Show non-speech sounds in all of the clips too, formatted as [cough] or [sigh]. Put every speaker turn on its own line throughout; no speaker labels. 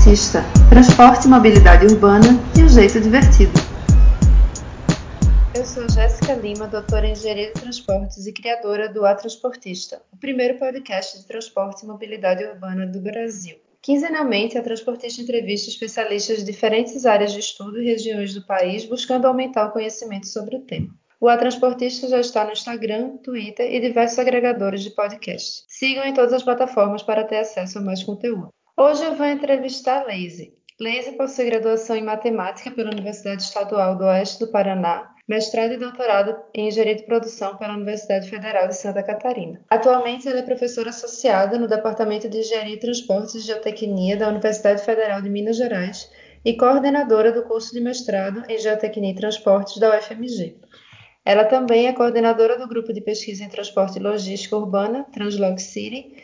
Transportista, transporte e mobilidade urbana de um jeito divertido. Eu sou Jéssica Lima, doutora em Engenharia de Transportes e criadora do A Transportista, o primeiro podcast de transporte e mobilidade urbana do Brasil. Quinzenalmente, a Transportista entrevista especialistas de diferentes áreas de estudo e regiões do país, buscando aumentar o conhecimento sobre o tema. O A Transportista já está no Instagram, Twitter e diversos agregadores de podcast. Sigam em todas as plataformas para ter acesso a mais conteúdo. Hoje eu vou entrevistar Leise. Leise possui graduação em Matemática pela Universidade Estadual do Oeste do Paraná, mestrado e doutorado em Engenharia de Produção pela Universidade Federal de Santa Catarina. Atualmente, ela é professora associada no Departamento de Engenharia e Transportes e Geotecnia da Universidade Federal de Minas Gerais e coordenadora do curso de mestrado em Geotecnia e Transportes da UFMG. Ela também é coordenadora do Grupo de Pesquisa em Transporte e Logística Urbana, Translog City,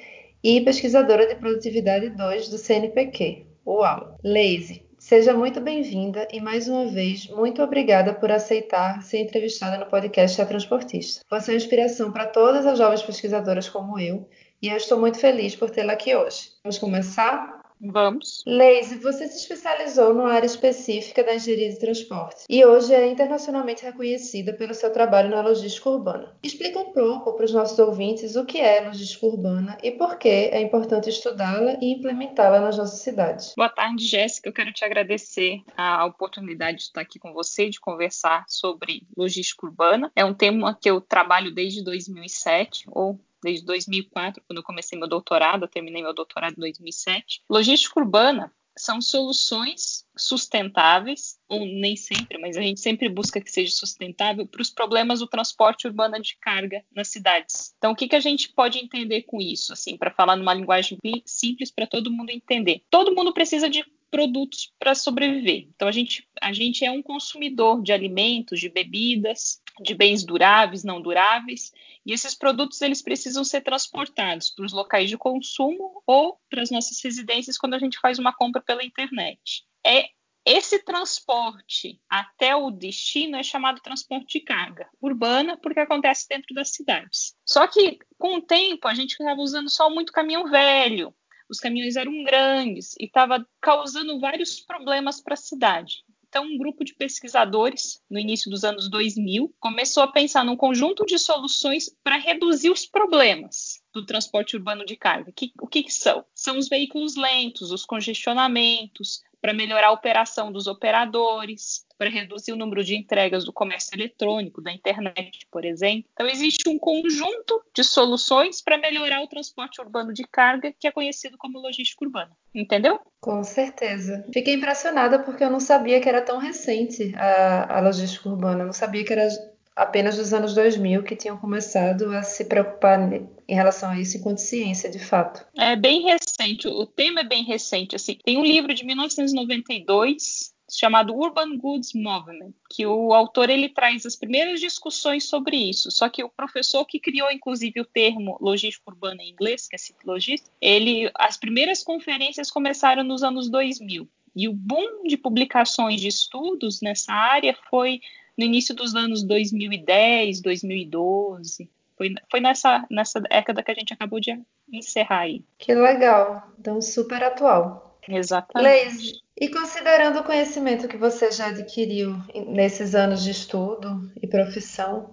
e pesquisadora de produtividade 2 do CNPq. Uau! Leise, seja muito bem-vinda e mais uma vez, muito obrigada por aceitar ser entrevistada no podcast A Transportista. Você é uma inspiração para todas as jovens pesquisadoras como eu e eu estou muito feliz por tê-la aqui hoje. Vamos começar?
Vamos.
Leise, você se especializou numa área específica da engenharia de transporte e hoje é internacionalmente reconhecida pelo seu trabalho na logística urbana. Explica um pouco para os nossos ouvintes o que é logística urbana e por que é importante estudá-la e implementá-la nas nossas cidades.
Boa tarde, Jéssica. Eu quero te agradecer a oportunidade de estar aqui com você, de conversar sobre logística urbana. É um tema que eu trabalho desde 2007, ou desde 2004, quando eu comecei meu doutorado, terminei meu doutorado em 2007. Logística urbana são soluções sustentáveis, ou nem sempre, mas a gente sempre busca que seja sustentável, para os problemas do transporte urbano de carga nas cidades. Então, o que, que a gente pode entender com isso, assim, para falar numa linguagem simples para todo mundo entender? Todo mundo precisa de produtos para sobreviver. Então, a gente, a gente é um consumidor de alimentos, de bebidas, de bens duráveis, não duráveis, e esses produtos eles precisam ser transportados para os locais de consumo ou para as nossas residências quando a gente faz uma compra pela internet. É esse transporte até o destino é chamado transporte de carga urbana porque acontece dentro das cidades. Só que com o tempo a gente estava usando só muito caminhão velho, os caminhões eram grandes e estava causando vários problemas para a cidade. Então, um grupo de pesquisadores, no início dos anos 2000, começou a pensar num conjunto de soluções para reduzir os problemas do transporte urbano de carga. Que, o que, que são? São os veículos lentos, os congestionamentos, para melhorar a operação dos operadores, para reduzir o número de entregas do comércio eletrônico, da internet, por exemplo. Então, existe um conjunto de soluções para melhorar o transporte urbano de carga, que é conhecido como logística urbana. Entendeu?
Com certeza. Fiquei impressionada porque eu não sabia que era tão recente a, a logística urbana. Eu não sabia que era apenas dos anos 2000 que tinham começado a se preocupar em relação a isso enquanto ciência, de fato.
É bem recente, o tema é bem recente. Assim. Tem um livro de 1992 chamado Urban Goods Movement, que o autor ele traz as primeiras discussões sobre isso. Só que o professor que criou inclusive o termo logística urbana em inglês, que é ciclogista, ele as primeiras conferências começaram nos anos 2000. E o boom de publicações de estudos nessa área foi no início dos anos 2010, 2012. Foi, foi nessa, nessa década que a gente acabou de encerrar aí.
Que legal. Então, super atual.
Exatamente.
Leise, e considerando o conhecimento que você já adquiriu nesses anos de estudo e profissão,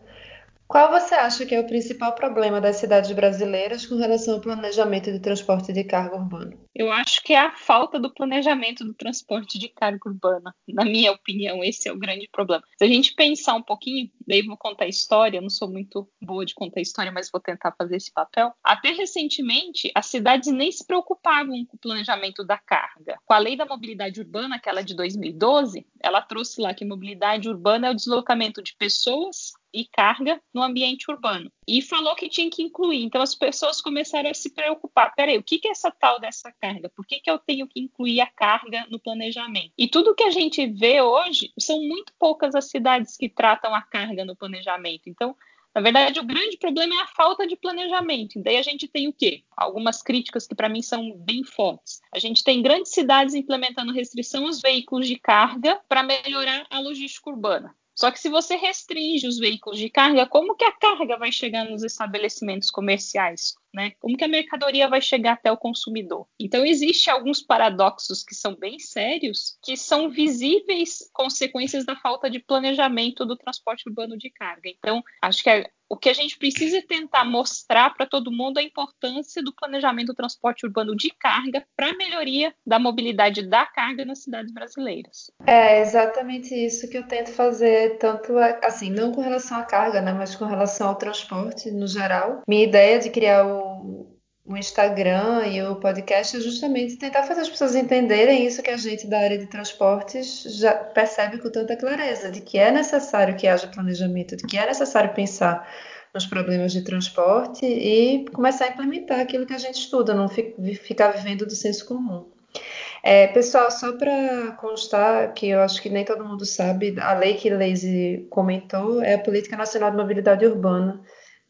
qual você acha que é o principal problema das cidades brasileiras com relação ao planejamento de transporte de carga urbano?
Eu acho que é a falta do planejamento do transporte de carga urbana. Na minha opinião, esse é o grande problema. Se a gente pensar um pouquinho, daí vou contar história, eu não sou muito boa de contar história, mas vou tentar fazer esse papel. Até recentemente, as cidades nem se preocupavam com o planejamento da carga. Com a lei da mobilidade urbana, aquela de 2012, ela trouxe lá que mobilidade urbana é o deslocamento de pessoas e carga no ambiente urbano. E falou que tinha que incluir. Então as pessoas começaram a se preocupar. Peraí, o que, é essa tal dessa carga? Por que, que eu tenho que incluir a carga no planejamento? E tudo que a gente vê hoje são muito poucas as cidades que tratam a carga no planejamento. Então, na verdade, o grande problema é a falta de planejamento. Daí a gente tem o quê? Algumas críticas que para mim são bem fortes. A gente tem grandes cidades implementando restrição aos veículos de carga para melhorar a logística urbana. Só que se você restringe os veículos de carga, como que a carga vai chegar nos estabelecimentos comerciais? Né? Como que a mercadoria vai chegar até o consumidor? Então existe alguns paradoxos que são bem sérios, que são visíveis consequências da falta de planejamento do transporte urbano de carga. Então acho que é o que a gente precisa é tentar mostrar para todo mundo a importância do planejamento do transporte urbano de carga para a melhoria da mobilidade da carga nas cidades brasileiras.
É exatamente isso que eu tento fazer, tanto assim, não com relação à carga, né, mas com relação ao transporte no geral. Minha ideia de criar o, o Instagram e o podcast é justamente tentar fazer as pessoas entenderem isso que a gente da área de transportes já percebe com tanta clareza, de que é necessário que haja planejamento, de que é necessário pensar nos problemas de transporte e começar a implementar aquilo que a gente estuda, não ficar vivendo do senso comum. É, pessoal, só para constar que eu acho que nem todo mundo sabe, a lei que Leise comentou é a Política Nacional de Mobilidade Urbana,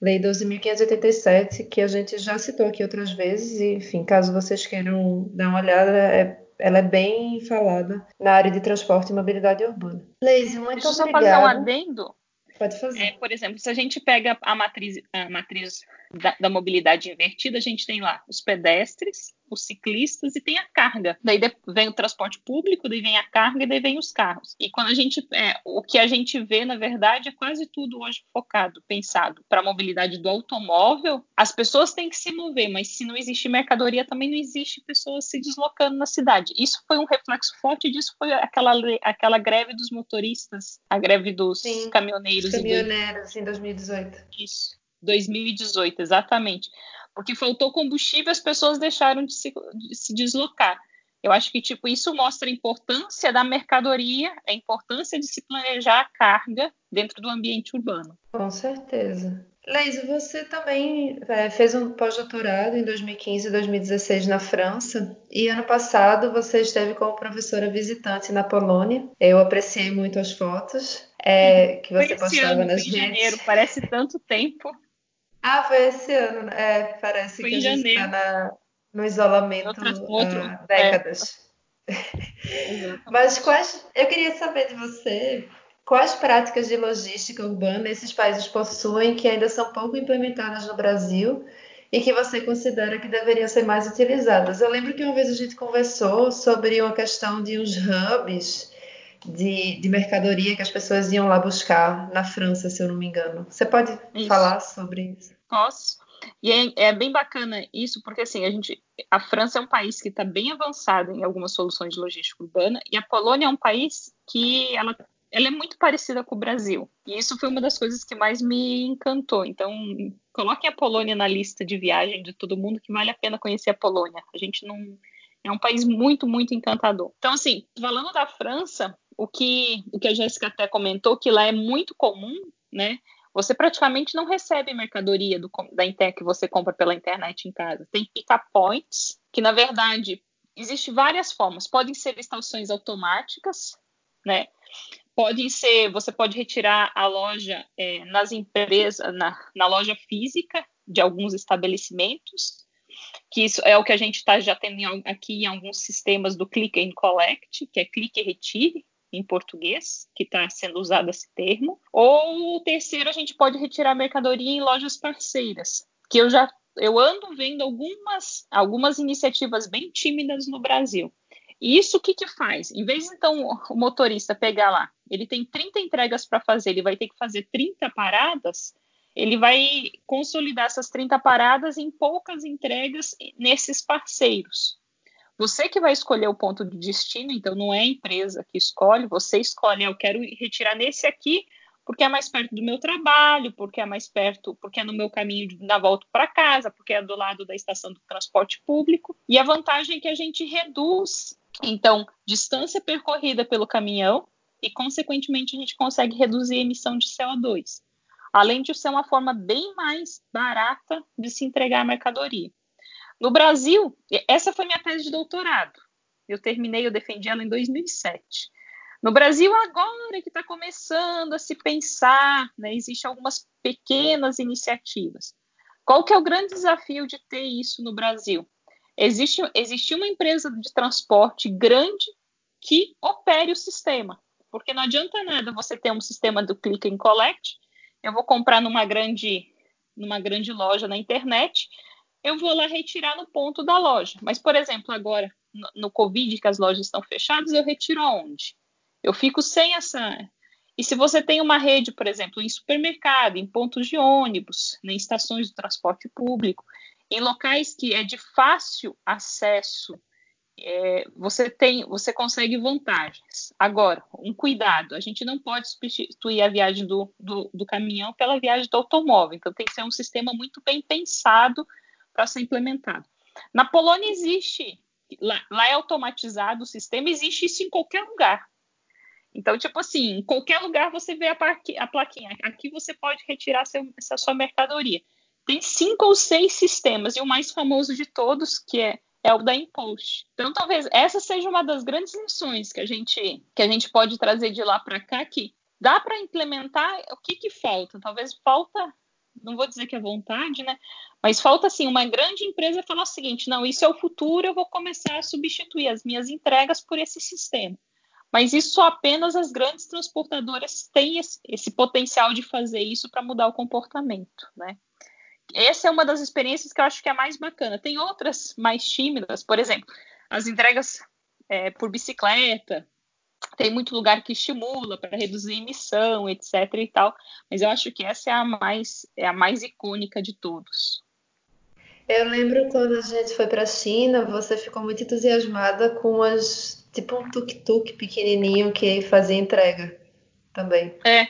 Lei 12.587, que a gente já citou aqui outras vezes, e, enfim, caso vocês queiram dar uma olhada, é, ela é bem falada na área de transporte e mobilidade urbana. Leise, muito
Deixa
obrigada.
Deixa eu só fazer um adendo.
Pode fazer.
É, por exemplo, se a gente pega a matriz, a matriz da, da, mobilidade invertida, a gente tem lá os pedestres, os ciclistas e tem a carga. Daí vem o transporte público, daí vem a carga e daí vem os carros. E quando a gente, é, o que a gente vê, na verdade, é quase tudo hoje focado, pensado para a mobilidade do automóvel. As pessoas têm que se mover, mas se não existe mercadoria, também não existe pessoas se deslocando na cidade. Isso foi um reflexo forte disso, foi aquela, aquela greve dos motoristas, a greve dos Sim, caminhoneiros.
Caminhoneiros em 2018.
Isso. 2018, exatamente. Porque faltou combustível, as pessoas deixaram de se, de se deslocar. Eu acho que tipo isso mostra a importância da mercadoria, a importância de se planejar a carga dentro do ambiente urbano.
Com certeza. Leise, você também é, fez um pós-doutorado em 2015 e 2016 na França e ano passado você esteve como professora visitante na Polônia. Eu apreciei muito as fotos é, que você postava nas
redes. janeiro, parece tanto tempo.
Ah, foi esse ano, né? É, parece foi que a gente está no isolamento há décadas. É. [laughs] Mas quais. Eu queria saber de você quais práticas de logística urbana esses países possuem que ainda são pouco implementadas no Brasil e que você considera que deveriam ser mais utilizadas. Eu lembro que uma vez a gente conversou sobre uma questão de uns hubs de, de mercadoria que as pessoas iam lá buscar na França, se eu não me engano. Você pode isso. falar sobre isso?
Posso. E é, é, bem bacana isso, porque assim, a gente, a França é um país que está bem avançado em algumas soluções de logística urbana, e a Polônia é um país que ela, ela é muito parecida com o Brasil. E isso foi uma das coisas que mais me encantou. Então, coloquem a Polônia na lista de viagem de todo mundo, que vale a pena conhecer a Polônia. A gente não. É um país muito, muito encantador. Então, assim, falando da França, o que, o que a Jéssica até comentou, que lá é muito comum, né? Você praticamente não recebe mercadoria do, da internet que você compra pela internet em casa. Tem pick-up points, que na verdade existem várias formas. Podem ser estações automáticas, né? Podem ser, você pode retirar a loja é, nas empresas, na, na loja física de alguns estabelecimentos, que isso é o que a gente está já tendo aqui em alguns sistemas do Click and Collect, que é clique e retire, em português, que está sendo usado esse termo. Ou o terceiro, a gente pode retirar mercadoria em lojas parceiras, que eu já eu ando vendo algumas, algumas iniciativas bem tímidas no Brasil. E isso o que, que faz? Em vez então o motorista pegar lá, ele tem 30 entregas para fazer, ele vai ter que fazer 30 paradas, ele vai consolidar essas 30 paradas em poucas entregas nesses parceiros. Você que vai escolher o ponto de destino, então não é a empresa que escolhe, você escolhe, eu quero retirar nesse aqui porque é mais perto do meu trabalho, porque é mais perto, porque é no meu caminho de, na volta para casa, porque é do lado da estação do transporte público. E a vantagem é que a gente reduz, então, distância percorrida pelo caminhão e, consequentemente, a gente consegue reduzir a emissão de CO2. Além de ser uma forma bem mais barata de se entregar a mercadoria. No Brasil, essa foi minha tese de doutorado. Eu terminei, eu defendi ela em 2007. No Brasil, agora que está começando a se pensar, né, existem algumas pequenas iniciativas. Qual que é o grande desafio de ter isso no Brasil? Existe, existe uma empresa de transporte grande que opere o sistema, porque não adianta nada você ter um sistema do click and collect. Eu vou comprar numa grande, numa grande loja na internet, eu vou lá retirar no ponto da loja. Mas, por exemplo, agora, no, Covid, que as lojas estão fechadas, eu retiro aonde? Eu fico sem essa. E se você tem uma rede, por exemplo, em supermercado, em pontos de ônibus, em estações de transporte público, em locais que é de fácil acesso, é, você tem, você consegue vantagens. Agora, um cuidado: a gente não pode substituir a viagem do, do, do caminhão pela viagem do automóvel. Então, tem que ser um sistema muito bem pensado para ser implementado. Na Polônia existe, lá, lá, é automatizado o sistema, existe isso em qualquer lugar. Então, tipo assim, em qualquer lugar você vê a, a plaquinha. Aqui você pode retirar seu, essa sua mercadoria. Tem cinco ou seis sistemas, e o mais famoso de todos, que é, é o da Impost. Então, talvez essa seja uma das grandes lições que a gente, que a gente pode trazer de lá para cá, que dá para implementar o que, que falta. Talvez falta não vou dizer que é vontade, né? Mas falta assim uma grande empresa falar o seguinte: não, isso é o futuro, eu vou começar a substituir as minhas entregas por esse sistema. Mas isso só apenas as grandes transportadoras têm esse, esse potencial de fazer isso para mudar o comportamento, né? Essa é uma das experiências que eu acho que é mais bacana. Tem outras mais tímidas, por exemplo, as entregas é, por bicicleta, tem muito lugar que estimula para reduzir emissão, etc. e tal, mas eu acho que essa é a mais é a mais icônica de todos.
Eu lembro quando a gente foi para a China, você ficou muito entusiasmada com as tipo um tuk-tuk pequenininho que fazia entrega também.
É,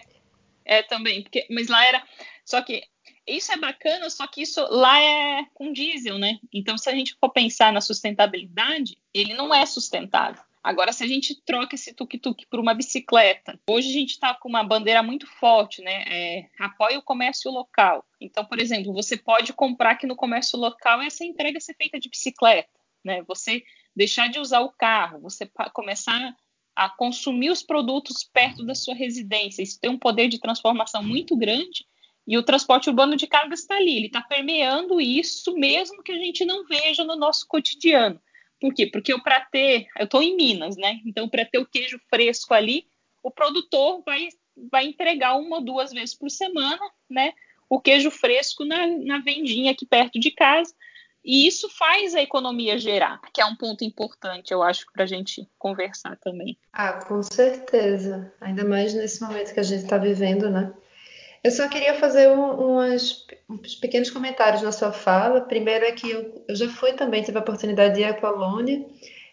é também, porque mas lá era só que isso é bacana, só que isso lá é com diesel, né? Então, se a gente for pensar na sustentabilidade, ele não é sustentável. Agora, se a gente troca esse tuk-tuk por uma bicicleta, hoje a gente está com uma bandeira muito forte, né? É, apoia o comércio local. Então, por exemplo, você pode comprar aqui no comércio local essa entrega ser feita de bicicleta, né? Você deixar de usar o carro, você começar a consumir os produtos perto da sua residência. Isso tem um poder de transformação muito grande. E o transporte urbano de cargas está ali, ele está permeando isso, mesmo que a gente não veja no nosso cotidiano. Por quê? Porque para ter, eu estou em Minas, né? Então, para ter o queijo fresco ali, o produtor vai, vai entregar uma ou duas vezes por semana, né? O queijo fresco na, na vendinha aqui perto de casa. E isso faz a economia gerar, que é um ponto importante, eu acho, para a gente conversar também.
Ah, com certeza. Ainda mais nesse momento que a gente está vivendo, né? Eu só queria fazer um, umas, uns pequenos comentários na sua fala. Primeiro é que eu, eu já fui também, tive a oportunidade de ir à Polônia.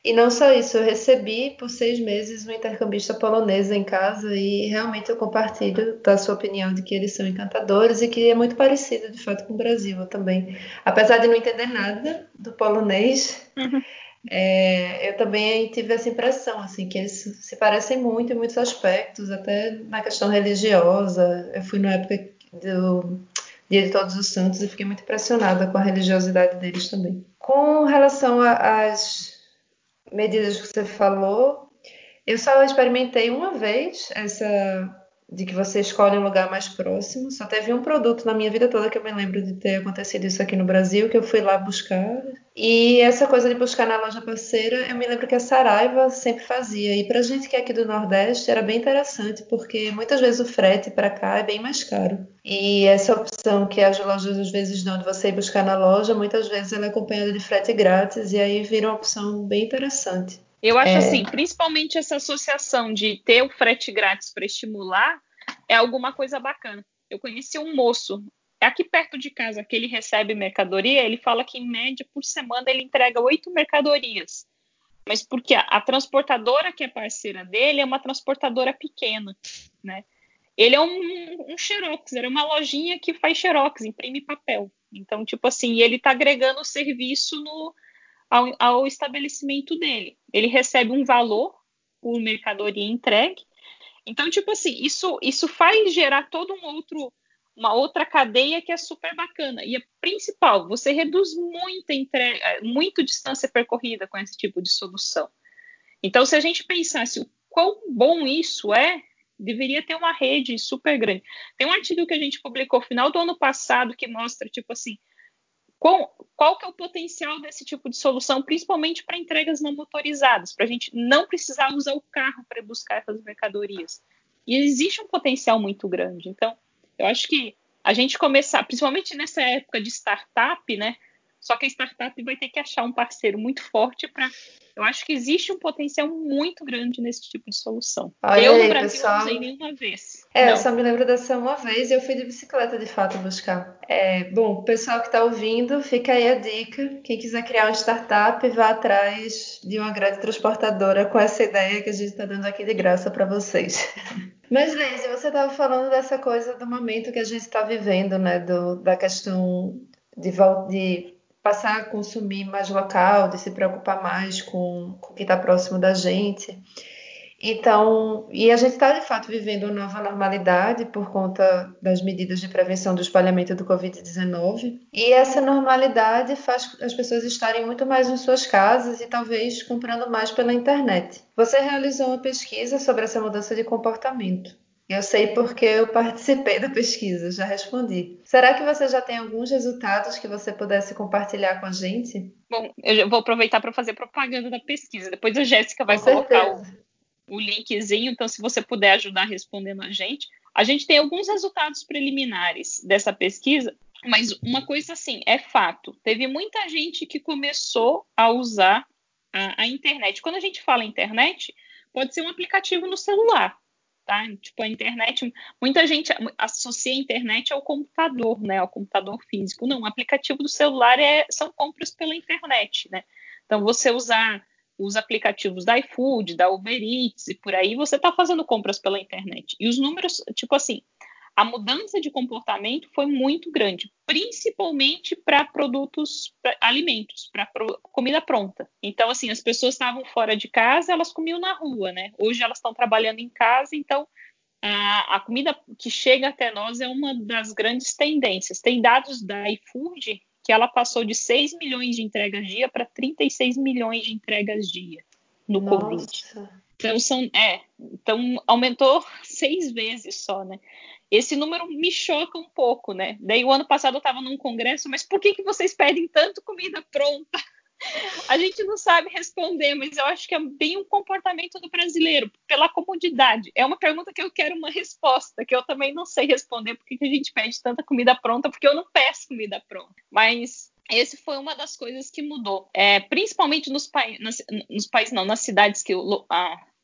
E não só isso, eu recebi por seis meses uma intercambista polonesa em casa e realmente eu compartilho da sua opinião de que eles são encantadores e que é muito parecido de fato com o Brasil também. Apesar de não entender nada do polonês, uhum. É, eu também tive essa impressão, assim, que eles se parecem muito em muitos aspectos, até na questão religiosa. Eu fui na época do Dia de Todos os Santos e fiquei muito impressionada com a religiosidade deles também. Com relação às medidas que você falou, eu só experimentei uma vez essa de que você escolhe um lugar mais próximo. Só teve um produto na minha vida toda que eu me lembro de ter acontecido isso aqui no Brasil, que eu fui lá buscar. E essa coisa de buscar na loja parceira, eu me lembro que a Saraiva sempre fazia. E pra gente que é aqui do Nordeste era bem interessante, porque muitas vezes o frete para cá é bem mais caro. E essa opção que as lojas às vezes dão de você ir buscar na loja, muitas vezes ela é acompanhada de frete grátis, e aí vira uma opção bem interessante.
Eu acho é... assim, principalmente essa associação de ter o frete grátis para estimular é alguma coisa bacana. Eu conheci um moço aqui perto de casa que ele recebe mercadoria, ele fala que em média por semana ele entrega oito mercadorias. Mas porque a, a, transportadora que é parceira dele é uma transportadora pequena, né? Ele é um, um xerox, era uma lojinha que faz xerox, imprime papel. Então, tipo assim, ele está agregando o serviço no, ao, ao estabelecimento dele. Ele recebe um valor por mercadoria entregue. Então, tipo assim, isso, isso faz gerar todo um outro, uma outra cadeia que é super bacana. E a principal, você reduz muita entrega, muito distância percorrida com esse tipo de solução. Então, se a gente pensasse o quão bom isso é, deveria ter uma rede super grande. Tem um artigo que a gente publicou final do ano passado que mostra, tipo assim, qual, qual que é o potencial desse tipo de solução, principalmente para entregas não motorizadas, para a gente não precisar usar o carro para buscar essas mercadorias. E existe um potencial muito grande. Então, eu acho que a gente começar, principalmente nessa época de startup, né? Só que a startup vai ter que achar um parceiro muito forte para. Eu acho que existe um potencial muito grande nesse tipo de solução.
Olha
eu
aí,
no Brasil
pessoal.
não usei nenhuma vez.
É,
não.
eu só me lembro dessa uma vez e eu fui de bicicleta de fato buscar. É, bom, pessoal que está ouvindo, fica aí a dica. Quem quiser criar uma startup, vá atrás de uma grande transportadora com essa ideia que a gente está dando aqui de graça para vocês. [laughs] Mas, Leise, você estava falando dessa coisa do momento que a gente está vivendo, né? Do, da questão de, de passar a consumir mais local, de se preocupar mais com, com que está próximo da gente. Então, e a gente está de fato vivendo uma nova normalidade por conta das medidas de prevenção do espalhamento do Covid-19. E essa normalidade faz as pessoas estarem muito mais em suas casas e talvez comprando mais pela internet. Você realizou uma pesquisa sobre essa mudança de comportamento. Eu sei porque eu participei da pesquisa, já respondi. Será que você já tem alguns resultados que você pudesse compartilhar com a gente?
Bom, eu vou aproveitar para fazer propaganda da pesquisa. Depois a Jéssica vai com colocar o, o linkzinho, então se você puder ajudar respondendo a gente. A gente tem alguns resultados preliminares dessa pesquisa, mas uma coisa assim, é fato. Teve muita gente que começou a usar a, a internet. Quando a gente fala internet, pode ser um aplicativo no celular tá? Tipo, a internet, muita gente associa a internet ao computador, né? Ao computador físico. Não, o aplicativo do celular é, são compras pela internet, né? Então, você usar os aplicativos da iFood, da Uber Eats e por aí, você está fazendo compras pela internet. E os números, tipo assim, a mudança de comportamento foi muito grande, principalmente para produtos, pra alimentos, para pro, comida pronta. Então, assim, as pessoas estavam fora de casa, elas comiam na rua, né? Hoje elas estão trabalhando em casa, então a, a, comida que chega até nós é uma das grandes tendências. Tem dados da iFood que ela passou de 6 milhões de entregas dia para 36 milhões de entregas dia no
Nossa.
Covid. Então, são, é, então aumentou [laughs] seis vezes só, né? Esse número me choca um pouco, né? Daí o ano passado eu estava num congresso, mas por que, que vocês pedem tanto comida pronta? A gente não sabe responder, mas eu acho que é bem um comportamento do brasileiro, pela comodidade. É uma pergunta que eu quero uma resposta, que eu também não sei responder por que, que a gente pede tanta comida pronta, porque eu não peço comida pronta. Mas esse foi uma das coisas que mudou. É, principalmente nos, pa nos países, não, nas cidades que o,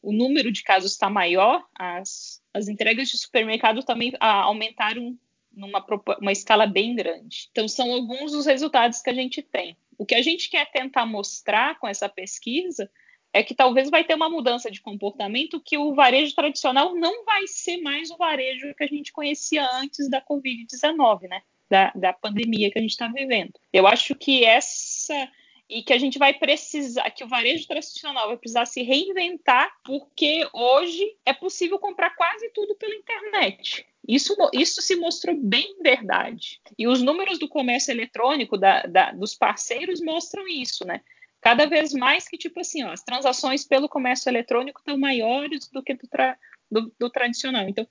o número de casos está maior, as as entregas de supermercado também ah, aumentaram numa uma escala bem grande. Então, são alguns dos resultados que a gente tem. O que a gente quer tentar mostrar com essa pesquisa é que talvez vai ter uma mudança de comportamento que o varejo tradicional não vai ser mais o varejo que a gente conhecia antes da Covid-19, né? Da, da pandemia que a gente está vivendo. Eu acho que essa e que a gente vai precisar, que o varejo tradicional vai precisar se reinventar, porque hoje é possível comprar quase tudo pela internet. Isso, isso se mostrou bem verdade. E os números do comércio eletrônico da, da, dos parceiros mostram isso, né? Cada vez mais que, tipo assim, ó, as transações pelo comércio eletrônico estão maiores do que do, tra, do, do tradicional. Então,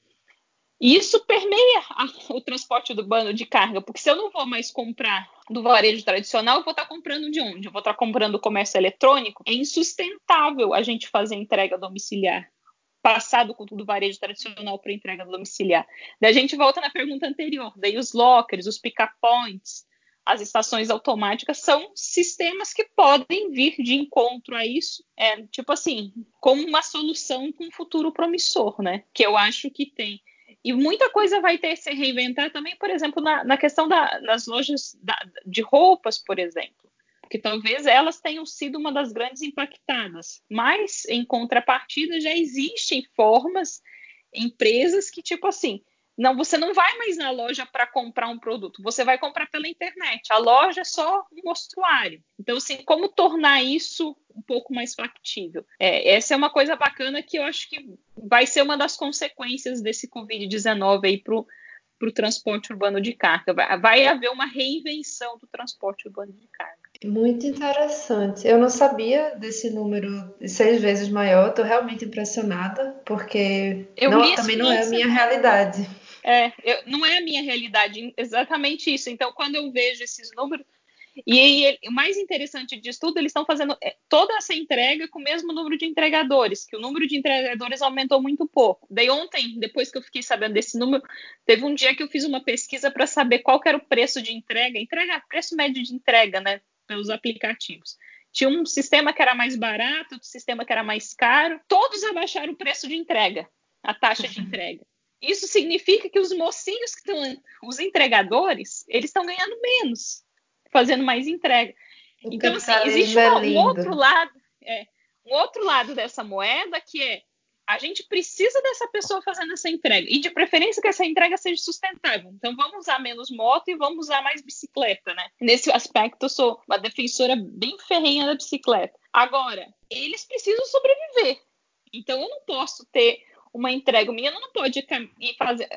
e isso permeia o transporte urbano de carga, porque se eu não vou mais comprar do varejo tradicional, eu vou estar comprando de onde? Eu vou estar comprando comércio eletrônico. É insustentável a gente fazer entrega domiciliar. Passar do, do varejo tradicional para entrega domiciliar. Daí a gente volta na pergunta anterior. Daí os lockers, os pick-up points, as estações automáticas são sistemas que podem vir de encontro a isso, é, tipo assim, como uma solução com um futuro promissor, né? Que eu acho que tem e muita coisa vai ter que se reinventar também, por exemplo, na, na questão da, das lojas da, de roupas, por exemplo. Porque talvez elas tenham sido uma das grandes impactadas. Mas, em contrapartida, já existem formas, empresas que, tipo assim, não, você não vai mais na loja para comprar um produto, você vai comprar pela internet. A loja é só um mostruário. Então, assim, como tornar isso um pouco mais factível? É, essa é uma coisa bacana que eu acho que vai ser uma das consequências desse Covid-19 aí para o transporte urbano de carga. Vai, vai haver uma reinvenção do transporte urbano de carga.
Muito interessante. Eu não sabia desse número seis vezes maior. Estou realmente impressionada, porque não, também não é a minha realidade.
É, eu, não é a minha realidade, exatamente isso. Então, quando eu vejo esses números, E, o mais interessante disso tudo, eles estão fazendo é, toda essa entrega com o mesmo número de entregadores, que o número de entregadores aumentou muito pouco. Daí ontem, depois que eu fiquei sabendo desse número, teve um dia que eu fiz uma pesquisa para saber qual era o preço de entrega, entrega, preço médio de entrega, né, pelos aplicativos. Tinha um sistema que era mais barato, outro sistema que era mais caro. Todos abaixaram o preço de entrega, a taxa de [laughs] entrega. Isso significa que os mocinhos que estão, os entregadores, eles estão ganhando menos fazendo mais entrega. O então, assim, existe é um outro lado, é, um outro lado dessa moeda que é a gente precisa dessa pessoa fazendo essa entrega. E de preferência que essa entrega seja sustentável. Então vamos usar menos moto e vamos usar mais bicicleta, né? Nesse aspecto, eu sou uma defensora bem ferrenha da bicicleta. Agora, eles precisam sobreviver. Então eu não posso ter uma entrega. O menino não pode fazer,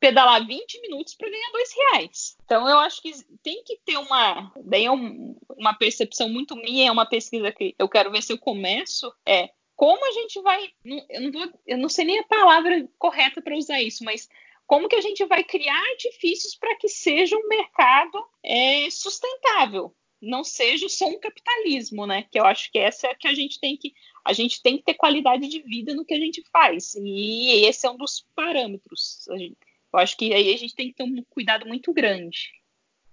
pedalar 20 minutos para ganhar dois reais. Então eu acho que tem que ter uma, bem é uma percepção muito minha, é uma pesquisa que eu quero ver se eu começo, é como a gente vai, eu não, vou, eu não sei nem a palavra correta para usar isso, mas como que a gente vai criar artifícios para que seja um mercado é, sustentável, não seja só um capitalismo, né? Que eu acho que essa é que a gente tem que a gente tem que ter qualidade de vida no que a gente faz. E esse é um dos parâmetros. Eu acho que aí a gente tem que ter um cuidado muito grande.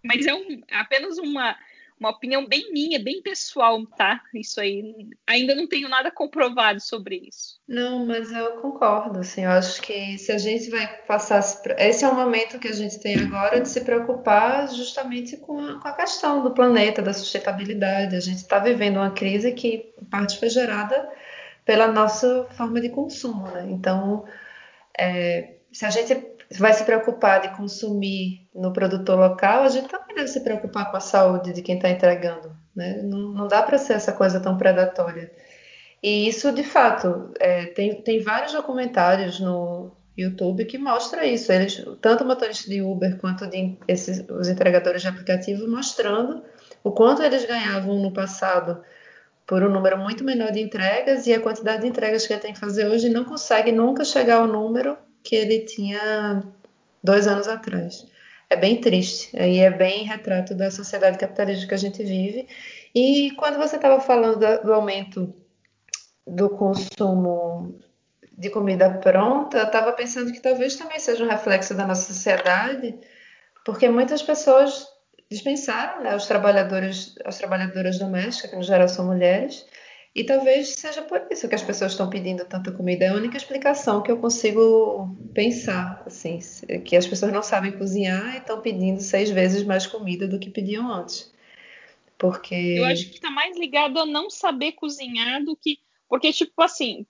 Mas é um, apenas uma, uma opinião bem minha, bem pessoal, tá? Isso aí, ainda não tenho nada comprovado sobre isso.
Não, mas eu concordo, assim, eu acho que se a gente vai passar, esse é o momento que a gente tem agora de se preocupar justamente com a, com a questão do planeta, da sustentabilidade, a gente está vivendo uma crise que, em parte, foi gerada pela nossa forma de consumo, né? Então, é, se a gente vai se preocupar de consumir no produtor local, a gente também deve se preocupar com a saúde de quem está entregando. Né? Não, não dá para ser essa coisa tão predatória. E isso, de fato, é, tem, tem vários documentários no YouTube que mostram isso. Eles, tanto motorista de Uber quanto de, esses, os entregadores de aplicativo mostrando o quanto eles ganhavam no passado por um número muito menor de entregas e a quantidade de entregas que tem que fazer hoje não consegue nunca chegar ao número que ele tinha dois anos atrás. É bem triste e é bem retrato da sociedade capitalista que a gente vive. E quando você estava falando do aumento do consumo de comida pronta, eu estava pensando que talvez também seja um reflexo da nossa sociedade, porque muitas pessoas dispensaram né, os trabalhadores, as trabalhadoras domésticas, que no geral são mulheres, e talvez seja por isso que as pessoas estão pedindo tanta comida. É a única explicação que eu consigo pensar, assim, que as pessoas não sabem cozinhar e estão pedindo seis vezes mais comida do que pediam antes. Porque
eu acho que está mais ligado a não saber cozinhar do que, porque tipo assim,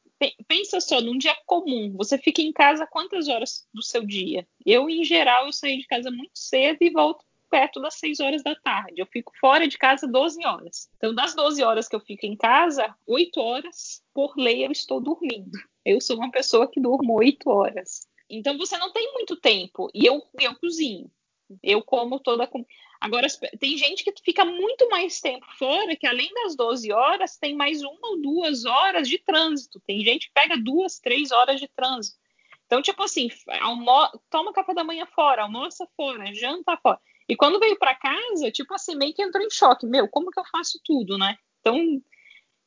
pensa só, num dia comum, você fica em casa quantas horas do seu dia? Eu, em geral, eu saio de casa muito cedo e volto perto das 6 horas da tarde. Eu fico fora de casa 12 horas. Então, das 12 horas que eu fico em casa, 8 horas, por lei, eu estou dormindo. Eu sou uma pessoa que durmo 8 horas. Então, você não tem muito tempo. E eu, eu cozinho. Eu como toda. Agora, tem gente que fica muito mais tempo fora, que além das 12 horas, tem mais uma ou duas horas de trânsito. Tem gente que pega duas, três horas de trânsito. Então, tipo assim, almo... toma café da manhã fora, almoça fora, janta fora. E quando veio para casa, tipo assim, meio que entrou em choque. Meu, como que eu faço tudo, né? Então,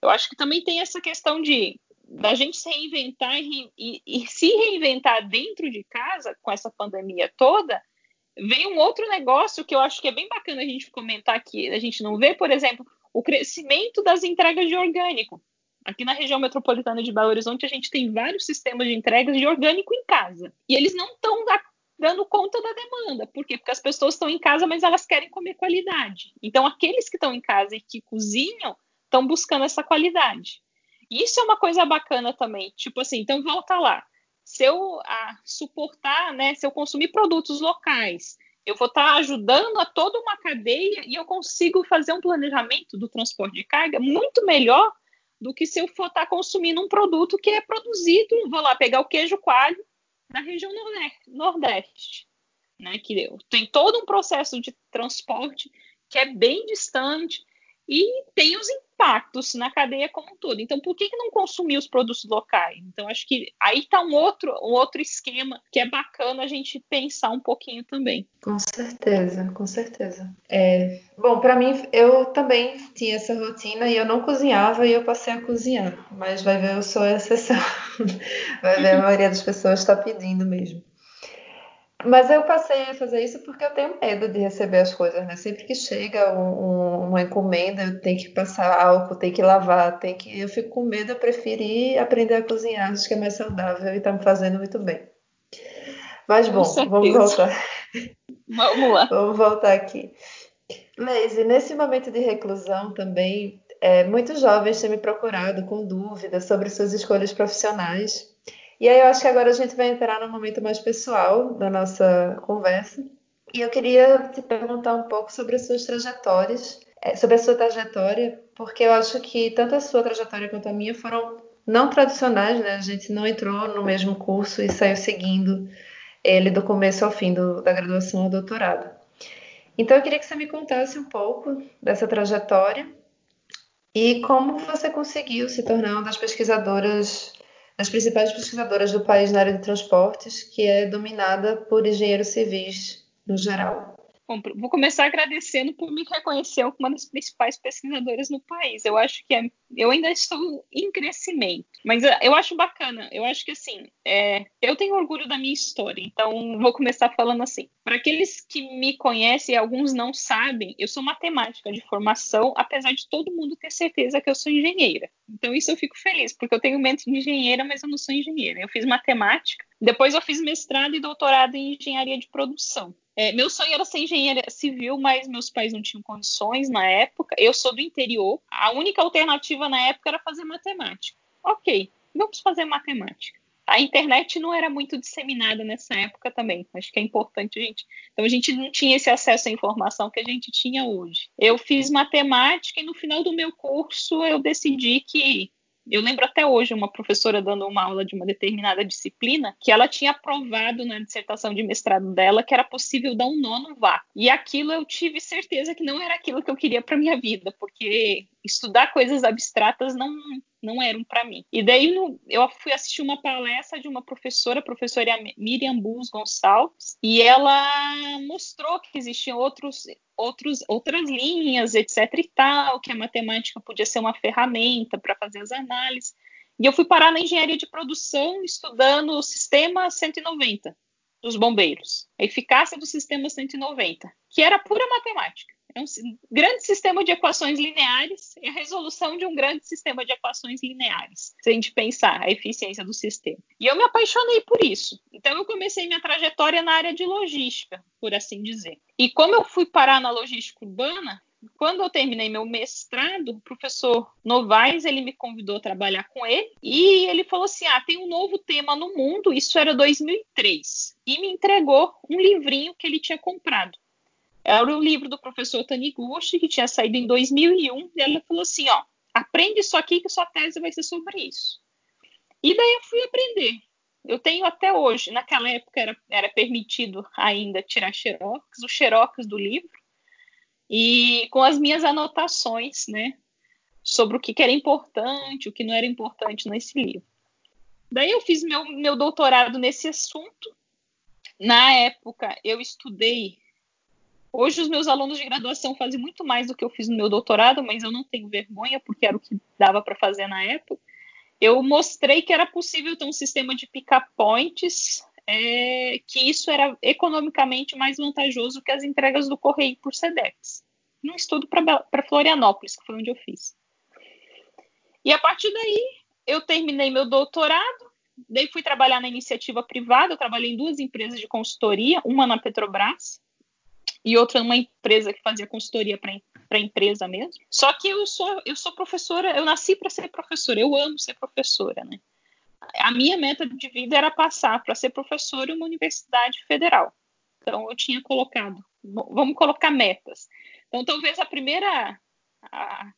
eu acho que também tem essa questão de da gente se reinventar e, e, e, se reinventar dentro de casa com essa pandemia toda, vem um outro negócio que eu acho que é bem bacana a gente comentar aqui. A gente não vê, por exemplo, o crescimento das entregas de orgânico. Aqui na região metropolitana de Belo Horizonte, a gente tem vários sistemas de entregas de orgânico em casa. E eles não estão dando conta da demanda. Por quê? Porque as pessoas estão em casa, mas elas querem comer qualidade. Então, aqueles que estão em casa e que cozinham estão buscando essa qualidade. Isso é uma coisa bacana também. Tipo assim, então volta lá. Se eu a, suportar, né, se eu consumir produtos locais, eu vou estar tá ajudando a toda uma cadeia e eu consigo fazer um planejamento do transporte de carga muito melhor do que se eu for estar tá consumindo um produto que é produzido, vou lá pegar o queijo coalho na região nordeste, né, que tem todo um processo de transporte que é bem distante, e tem os impactos na cadeia como um todo. Então, por que, que não consumir os produtos locais? Então, acho que aí está um outro, um outro esquema que é bacana a gente pensar um pouquinho também.
Com certeza, com certeza. É, bom, para mim, eu também tinha essa rotina e eu não cozinhava e eu passei a cozinhar, mas vai ver, eu sou a exceção. [laughs] vai ver, a maioria das pessoas está pedindo mesmo. Mas eu passei a fazer isso porque eu tenho medo de receber as coisas, né? Sempre que chega um, um, uma encomenda, eu tenho que passar álcool, tenho que lavar, tenho que. Eu fico com medo, eu preferi aprender a cozinhar, acho que é mais saudável e tá me fazendo muito bem. Mas bom, vamos voltar.
Vamos lá.
vamos voltar aqui. Mas nesse momento de reclusão também, é, muitos jovens têm me procurado com dúvidas sobre suas escolhas profissionais e aí eu acho que agora a gente vai entrar no momento mais pessoal da nossa conversa. E eu queria te perguntar um pouco sobre as suas trajetórias, é, sobre a sua trajetória, porque eu acho que tanto a sua trajetória quanto a minha foram não tradicionais, né? A gente não entrou no mesmo curso e saiu seguindo ele do começo ao fim, do, da graduação ao doutorado. Então eu queria que você me contasse um pouco dessa trajetória e como você conseguiu se tornar uma das pesquisadoras as principais pesquisadoras do país na área de transportes, que é dominada por engenheiros civis no geral.
Bom, vou começar agradecendo por me reconhecer como uma das principais pesquisadoras no país. Eu acho que é, eu ainda estou em crescimento, mas eu acho bacana. Eu acho que assim, é, eu tenho orgulho da minha história. Então vou começar falando assim. Para aqueles que me conhecem, e alguns não sabem, eu sou matemática de formação, apesar de todo mundo ter certeza que eu sou engenheira. Então isso eu fico feliz, porque eu tenho mente de engenheira, mas eu não sou engenheira. Eu fiz matemática, depois eu fiz mestrado e doutorado em engenharia de produção. É, meu sonho era ser engenheira civil, mas meus pais não tinham condições na época. Eu sou do interior. A única alternativa na época era fazer matemática. Ok, vamos fazer matemática. A internet não era muito disseminada nessa época também. Acho que é importante a gente. Então a gente não tinha esse acesso à informação que a gente tinha hoje. Eu fiz matemática e no final do meu curso eu decidi que eu lembro até hoje uma professora dando uma aula de uma determinada disciplina que ela tinha aprovado na dissertação de mestrado dela que era possível dar um nó no vácuo. E aquilo eu tive certeza que não era aquilo que eu queria para minha vida, porque estudar coisas abstratas não não eram para mim. E daí eu fui assistir uma palestra de uma professora, a professora Miriam Bus Gonçalves, e ela mostrou que existiam outros, outros, outras linhas, etc e tal, que a matemática podia ser uma ferramenta para fazer as análises. E eu fui parar na engenharia de produção estudando o sistema 190 dos bombeiros, a eficácia do sistema 190, que era pura matemática é um grande sistema de equações lineares e a resolução de um grande sistema de equações lineares, se a gente pensar a eficiência do sistema. E eu me apaixonei por isso. Então eu comecei minha trajetória na área de logística, por assim dizer. E como eu fui parar na logística urbana, quando eu terminei meu mestrado, o professor Novaes, ele me convidou a trabalhar com ele e ele falou assim: "Ah, tem um novo tema no mundo". Isso era 2003. E me entregou um livrinho que ele tinha comprado. Era o livro do professor Taniguchi, que tinha saído em 2001, e ela falou assim, ó, aprende isso aqui que sua tese vai ser sobre isso. E daí eu fui aprender. Eu tenho até hoje, naquela época era, era permitido ainda tirar xerox, os xerox do livro, e com as minhas anotações, né, sobre o que, que era importante, o que não era importante nesse livro. Daí eu fiz meu, meu doutorado nesse assunto. Na época, eu estudei Hoje os meus alunos de graduação fazem muito mais do que eu fiz no meu doutorado, mas eu não tenho vergonha porque era o que dava para fazer na época. Eu mostrei que era possível ter um sistema de pick-up points, é, que isso era economicamente mais vantajoso que as entregas do correio por SEDEX. Num estudo para Florianópolis, que foi onde eu fiz. E a partir daí, eu terminei meu doutorado, daí fui trabalhar na iniciativa privada, eu trabalhei em duas empresas de consultoria, uma na Petrobras e outra numa empresa que fazia consultoria para empresa mesmo. Só que eu sou, eu sou professora, eu nasci para ser professora, eu amo ser professora, né? A minha meta de vida era passar para ser professora em uma universidade federal. Então eu tinha colocado, vamos colocar metas. Então talvez a primeira a,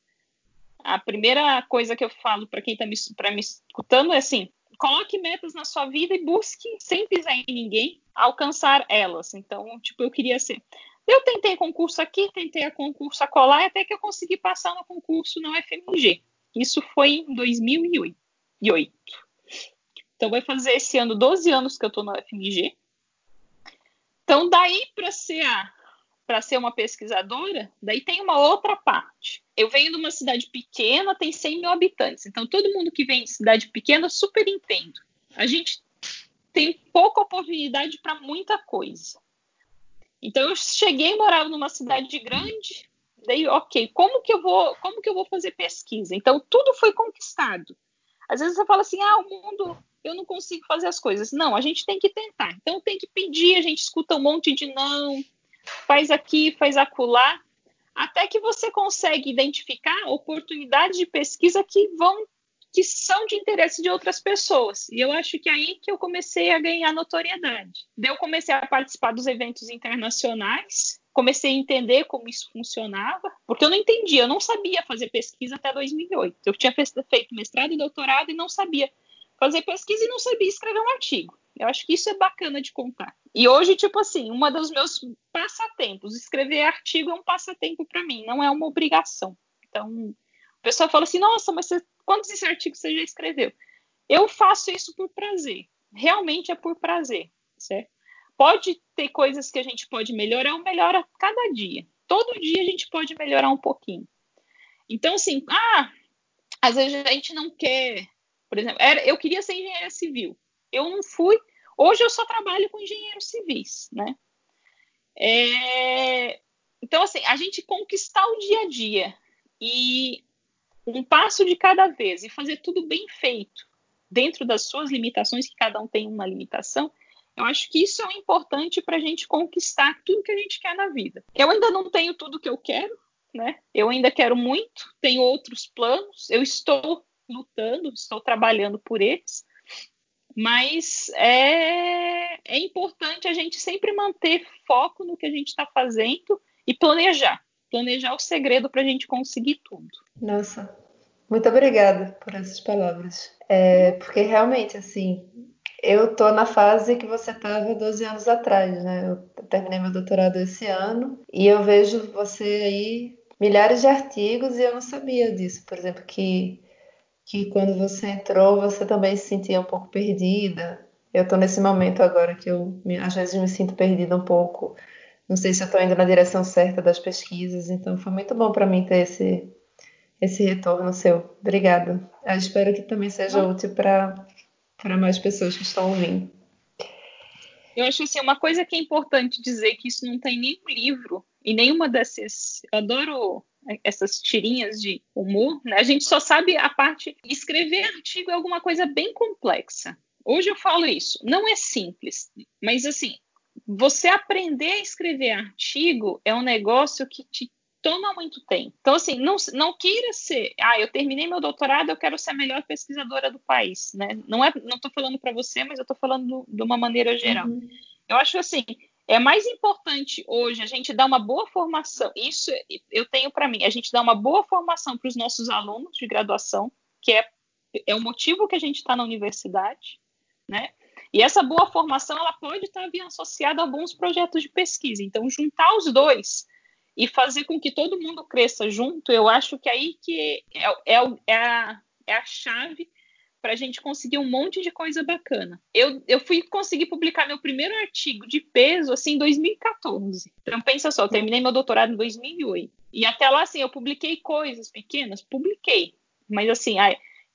a primeira coisa que eu falo para quem está me, me escutando é assim: coloque metas na sua vida e busque, sem pisar em ninguém, alcançar elas. Então, tipo, eu queria ser Eu tentei concurso aqui, tentei a concurso acolá, até que eu consegui passar no concurso na UFMG. Isso foi em 2008. Então vai fazer esse ano 12 anos que eu estou na UFMG. Então daí para ser para ser uma pesquisadora, daí tem uma outra parte. Eu venho de uma cidade pequena, tem 100 mil habitantes. Então todo mundo que vem de cidade pequena super entendo. A gente tem pouca oportunidade para muita coisa. Então eu cheguei morava numa cidade grande, daí ok, como que eu vou, como que eu vou fazer pesquisa? Então tudo foi conquistado. Às vezes você fala assim, ah, o mundo, eu não consigo fazer as coisas. Não, a gente tem que tentar. Então tem que pedir, a gente escuta um monte de não, faz aqui, faz acolá, até que você consegue identificar oportunidades de pesquisa que vão que são de interesse de outras pessoas. E eu acho que é aí que eu comecei a ganhar notoriedade. Daí eu comecei a participar dos eventos internacionais, comecei a entender como isso funcionava, porque eu não entendia, eu não sabia fazer pesquisa até 2008. Eu tinha feito mestrado e doutorado e não sabia fazer pesquisa e não sabia escrever um artigo. Eu acho que isso é bacana de contar. E hoje, tipo assim, uma dos meus passatempos, escrever artigo é um passatempo para mim, não é uma obrigação. Então, o pessoal fala assim: nossa, mas você Quantos artigos você já escreveu? Eu faço isso por prazer. Realmente é por prazer, certo? Pode ter coisas que a gente pode melhorar, ou melhora cada dia. Todo dia a gente pode melhorar um pouquinho. Então, assim, ah, às vezes a gente não quer. Por exemplo, era, eu queria ser engenheira civil. Eu não fui. Hoje eu só trabalho com engenheiros civis, né? É, então, assim, a gente conquistar o dia a dia e um passo de cada vez e fazer tudo bem feito, dentro das suas limitações, que cada um tem uma limitação, eu acho que isso é importante para a gente conquistar tudo que a gente quer na vida. Eu ainda não tenho tudo que eu quero, né? Eu ainda quero muito, tenho outros planos, eu estou lutando, estou trabalhando por eles, mas é, é importante a gente sempre manter foco no que a gente está fazendo e planejar planejar o segredo para a gente conseguir tudo.
Nossa, muito obrigada por essas palavras. É, porque realmente, assim, eu tô na fase que você estava 12 anos atrás, né? Eu terminei meu doutorado esse ano e eu vejo você aí milhares de artigos e eu não sabia disso, por exemplo, que que quando você entrou você também se sentia um pouco perdida. Eu tô nesse momento agora que eu às vezes me sinto perdida um pouco não sei se eu estou indo na direção certa das pesquisas, então foi muito bom para mim ter esse, esse retorno seu. Obrigada. Eu espero que também seja útil para mais pessoas que estão ouvindo.
Eu acho assim, uma coisa que é importante dizer que isso não tem nenhum livro e nenhuma dessas. Eu adoro essas tirinhas de humor, né? A gente só sabe a parte. Escrever artigo é alguma coisa bem complexa. Hoje eu falo isso. Não é simples, mas assim, você aprender a escrever artigo é um negócio que te toma muito tempo. Então, assim, não, não queira ser, ah, eu terminei meu doutorado, eu quero ser a melhor pesquisadora do país, né? Não é, não estou falando para você, mas eu estou falando de uma maneira geral. Uhum. Eu acho assim, é mais importante hoje a gente dar uma boa formação. Isso eu tenho para mim, a gente dar uma boa formação para os nossos alunos de graduação, que é, é o motivo que a gente está na universidade, né? E essa boa formação ela pode estar bem associada a bons projetos de pesquisa. Então, juntar os dois e fazer com que todo mundo cresça junto, eu acho que aí que é, é, é a, é a chave para a gente conseguir um monte de coisa bacana. Eu, eu fui conseguir publicar meu primeiro artigo de peso assim em 2014. Então pensa só, eu terminei meu doutorado em 2008 e até lá assim eu publiquei coisas pequenas, publiquei, mas assim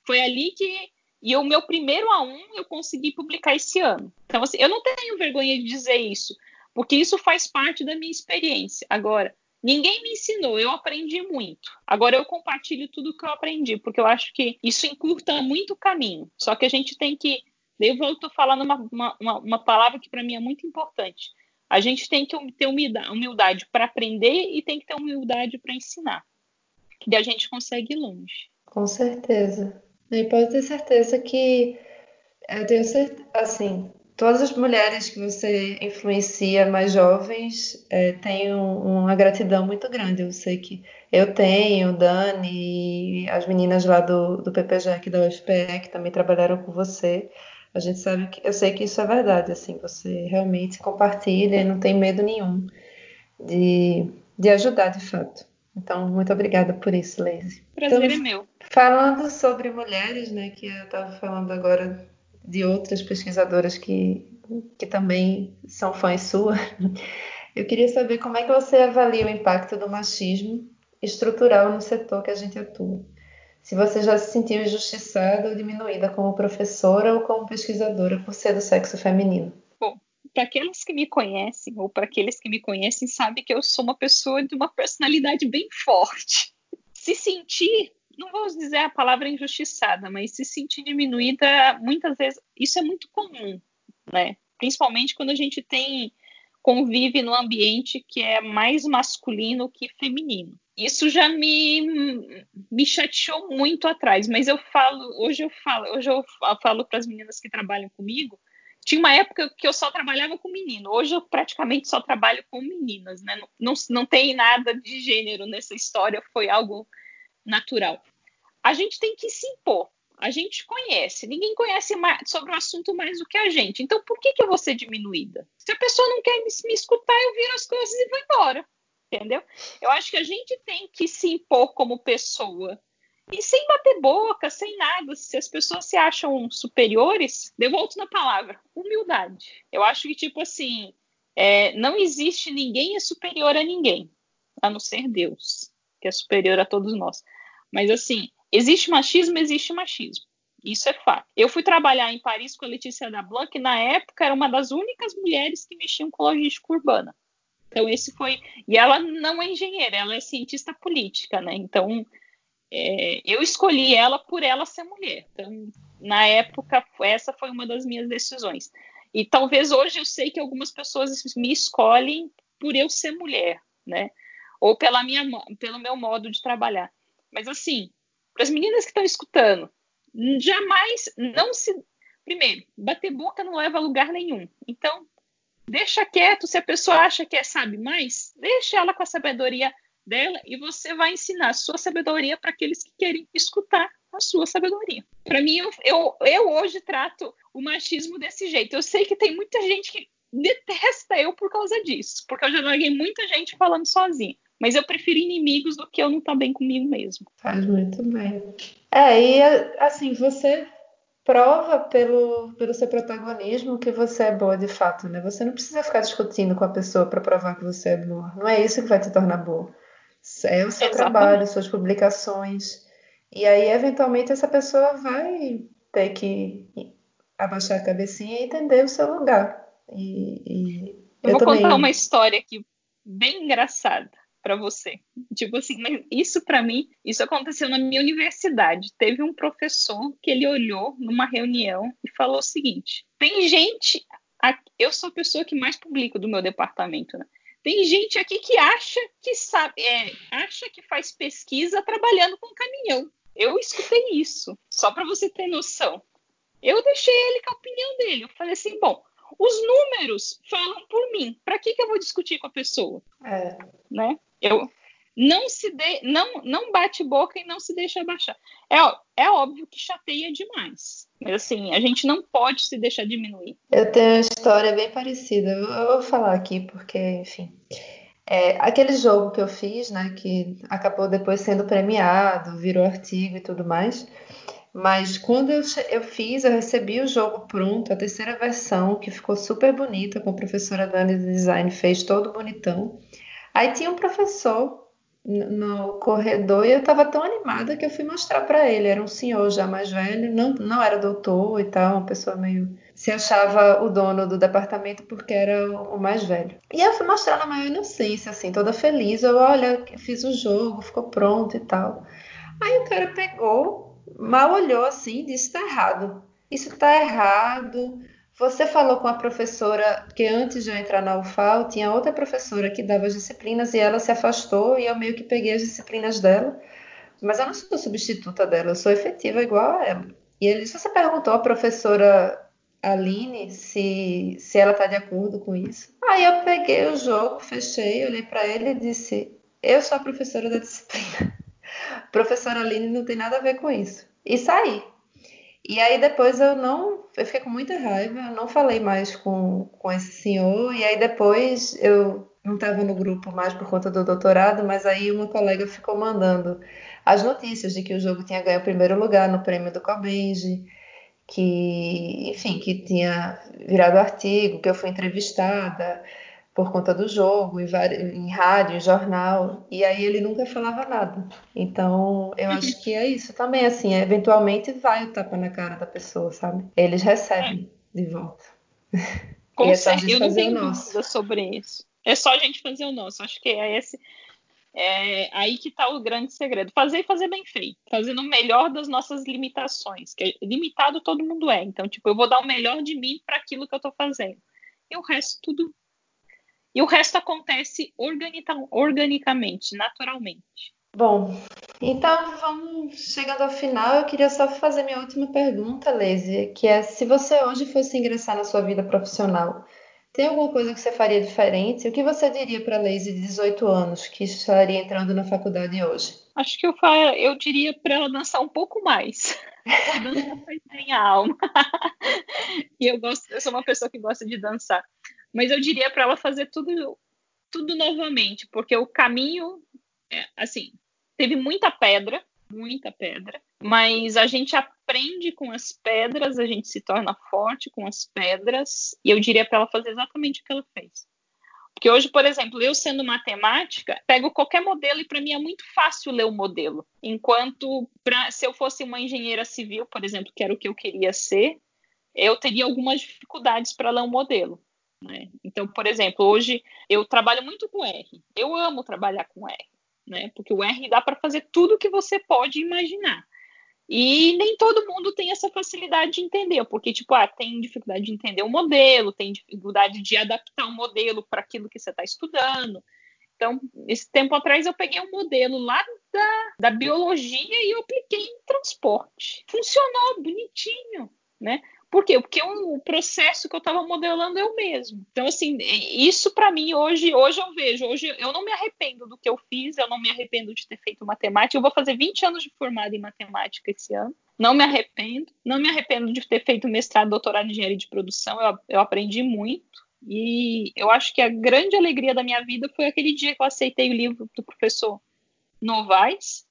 foi ali que e o meu primeiro A1 eu consegui publicar esse ano. Então, assim, eu não tenho vergonha de dizer isso, porque isso faz parte da minha experiência. Agora, ninguém me ensinou, eu aprendi muito. Agora eu compartilho tudo que eu aprendi, porque eu acho que isso encurta muito o caminho. Só que a gente tem que. Eu volto falando uma, uma, uma palavra que para mim é muito importante. A gente tem que ter humildade para aprender e tem que ter humildade para ensinar. E a gente consegue ir longe.
Com certeza. E pode ter certeza que eu tenho certeza, assim, todas as mulheres que você influencia mais jovens é, têm uma gratidão muito grande. Eu sei que eu tenho, Dani, as meninas lá do, do PPJEC da UFPE, que também trabalharam com você. A gente sabe que eu sei que isso é verdade, assim, você realmente compartilha e não tem medo nenhum. de, de ajudar de fato. Então, muito obrigada por isso, Leise.
Prazer
então,
é meu.
Falando sobre mulheres, né, que eu estava falando agora de outras pesquisadoras que, que também são fãs suas, [laughs] eu queria saber como é que você avalia o impacto do machismo estrutural no setor que a gente atua. Se você já se sentiu injustiçada ou diminuída como professora ou como pesquisadora por ser do sexo feminino.
Para aqueles que me conhecem ou para aqueles que me conhecem sabem que eu sou uma pessoa de uma personalidade bem forte. Se sentir, não vou dizer a palavra injustiçada, mas se sentir diminuída, muitas vezes isso é muito comum, né? Principalmente quando a gente tem convive no ambiente que é mais masculino que feminino. Isso já me, me chateou muito atrás, mas eu falo, hoje eu falo, hoje eu falo para as meninas que trabalham comigo, tinha uma época que eu só trabalhava com menino, hoje eu praticamente só trabalho com meninas, né? Não, não, não tem nada de gênero nessa história, foi algo natural. A gente tem que se impor, a gente conhece, ninguém conhece mais, sobre o assunto mais do que a gente. Então, por que, que eu vou ser diminuída? Se a pessoa não quer me, me escutar, eu viro as coisas e vou embora. Entendeu? Eu acho que a gente tem que se impor como pessoa. E sem bater boca, sem nada. Se as pessoas se acham superiores, devolto na palavra: humildade. Eu acho que, tipo assim, é, não existe ninguém é superior a ninguém, a não ser Deus, que é superior a todos nós. Mas, assim, Existe machismo, existe machismo. Isso é fato. Eu fui trabalhar em Paris com a Letícia da Blanc, que na época era uma das únicas mulheres que mexiam com logística urbana. Então, esse foi. E ela não é engenheira, ela é cientista política, né? Então, é, eu escolhi ela por ela ser mulher. Então, na época, essa foi uma das minhas decisões. E talvez hoje eu sei que algumas pessoas me escolhem por eu ser mulher, né? Ou pela minha, pelo meu modo de trabalhar. Mas assim, para as meninas que estão escutando, jamais não se. Primeiro, bater boca não leva a lugar nenhum. Então, deixa quieto. Se a pessoa acha que é, sabe mais, deixa ela com a sabedoria dela e você vai ensinar a sua sabedoria para aqueles que querem escutar a sua sabedoria. Para mim, eu, eu, eu hoje trato o machismo desse jeito. Eu sei que tem muita gente que detesta eu por causa disso, porque eu já larguei muita gente falando sozinha. Mas eu prefiro inimigos do que eu não estar tá bem comigo mesmo.
Faz muito bem. É, e assim, você prova pelo, pelo seu protagonismo que você é boa de fato, né? Você não precisa ficar discutindo com a pessoa para provar que você é boa. Não é isso que vai te tornar boa. É o seu Exatamente. trabalho, suas publicações. E aí, eventualmente, essa pessoa vai ter que abaixar a cabecinha e entender o seu lugar. E,
e eu, eu, vou também... contar uma história aqui bem engraçada para você. Tipo assim, mas isso para mim, isso aconteceu na minha universidade. Teve um professor que ele olhou numa reunião e falou o seguinte: tem gente, eu sou a pessoa que mais publico do meu departamento, né? Tem gente aqui que acha que sabe, é, acha que faz pesquisa trabalhando com caminhão. Eu escutei isso, só para você ter noção. Eu deixei ele com a opinião dele. Eu falei assim, bom, os números falam por mim. Para que, que eu vou discutir com a pessoa?
É.
Né? Eu não se de, não não bate boca e não se deixa abaixar. É, é óbvio que chateia demais. Mas assim, a gente não pode se deixar diminuir.
Eu tenho uma história bem parecida. Eu vou falar aqui porque, enfim. É, aquele jogo que eu fiz, né, que acabou depois sendo premiado, virou artigo e tudo mais. Mas quando eu, eu fiz, eu recebi o jogo pronto, a terceira versão, que ficou super bonita, com a professora Dani de Design, fez todo bonitão. Aí tinha um professor no corredor e eu estava tão animada que eu fui mostrar para ele. Era um senhor já mais velho, não, não era doutor e tal, uma pessoa meio. se achava o dono do departamento porque era o mais velho. E eu fui mostrar na maior inocência, assim, toda feliz. Eu, olha, fiz o jogo, ficou pronto e tal. Aí o cara pegou, mal olhou assim disse: tá errado. Isso tá errado você falou com a professora que antes de eu entrar na UFAL, tinha outra professora que dava as disciplinas e ela se afastou e eu meio que peguei as disciplinas dela. Mas eu não sou substituta dela, eu sou efetiva igual a ela. E ele disse: Você perguntou à professora Aline se, se ela está de acordo com isso? Aí eu peguei o jogo, fechei, olhei para ele e disse: Eu sou a professora da disciplina. [laughs] professora Aline não tem nada a ver com isso. E saí. E aí depois eu não, eu fiquei com muita raiva, eu não falei mais com, com esse senhor, e aí depois eu não estava no grupo mais por conta do doutorado, mas aí uma colega ficou mandando as notícias de que o jogo tinha ganho o primeiro lugar no prêmio do Cobenge, que, enfim, que tinha virado artigo, que eu fui entrevistada por conta do jogo, em, em rádio, em jornal, e aí ele nunca falava nada. Então, eu acho que é isso também, assim, eventualmente vai o tapa na cara da pessoa, sabe? Eles recebem é. de volta. [laughs]
Com é certeza, eu não tenho dúvida sobre isso. É só a gente fazer o nosso. Acho que é esse é aí que está o grande segredo. Fazer e fazer bem feito. Fazendo o melhor das nossas limitações. Que é, limitado todo mundo é. Então, tipo, eu vou dar o melhor de mim para aquilo que eu estou fazendo. E o resto tudo. E o resto acontece organica, organicamente, naturalmente.
Bom, então vamos chegando ao final. Eu queria só fazer minha última pergunta, Leise, que é se você hoje fosse ingressar na sua vida profissional, tem alguma coisa que você faria diferente? O que você diria para a Leise de 18 anos que estaria entrando na faculdade hoje?
Acho que eu, eu diria para ela dançar um pouco mais. [laughs] dançar faz bem a alma. [laughs] e eu gosto, eu sou uma pessoa que gosta de dançar. Mas eu diria para ela fazer tudo tudo novamente, porque o caminho é, assim, teve muita pedra, muita pedra, mas a gente aprende com as pedras, a gente se torna forte com as pedras, e eu diria para ela fazer exatamente o que ela fez. Porque hoje, por exemplo, eu sendo matemática, pego qualquer modelo e para mim é muito fácil ler o modelo. Enquanto pra, se eu fosse uma engenheira civil, por exemplo, que era o que eu queria ser, eu teria algumas dificuldades para ler um modelo. Né? Então, por exemplo, hoje eu trabalho muito com R. Eu amo trabalhar com R né? Porque o R dá para fazer tudo que você pode imaginar. E nem todo mundo tem essa facilidade de entender, porque, tipo, ah, tem dificuldade de entender o modelo, tem dificuldade de adaptar o modelo para aquilo que você está estudando. Então, esse tempo atrás eu peguei um modelo lá da, da biologia e eu apliquei em transporte. Funcionou bonitinho, né? Por quê? Porque o processo que eu estava modelando é o mesmo. Então, assim, isso para mim hoje, hoje eu vejo, hoje eu não me arrependo do que eu fiz, eu não me arrependo de ter feito matemática. Eu vou fazer 20 anos de formada em matemática esse ano. Não me arrependo. Não me arrependo de ter feito mestrado, doutorado em engenharia de produção. Eu, eu aprendi muito. E eu acho que a grande alegria da minha vida foi aquele dia que eu aceitei o livro do professor Novaes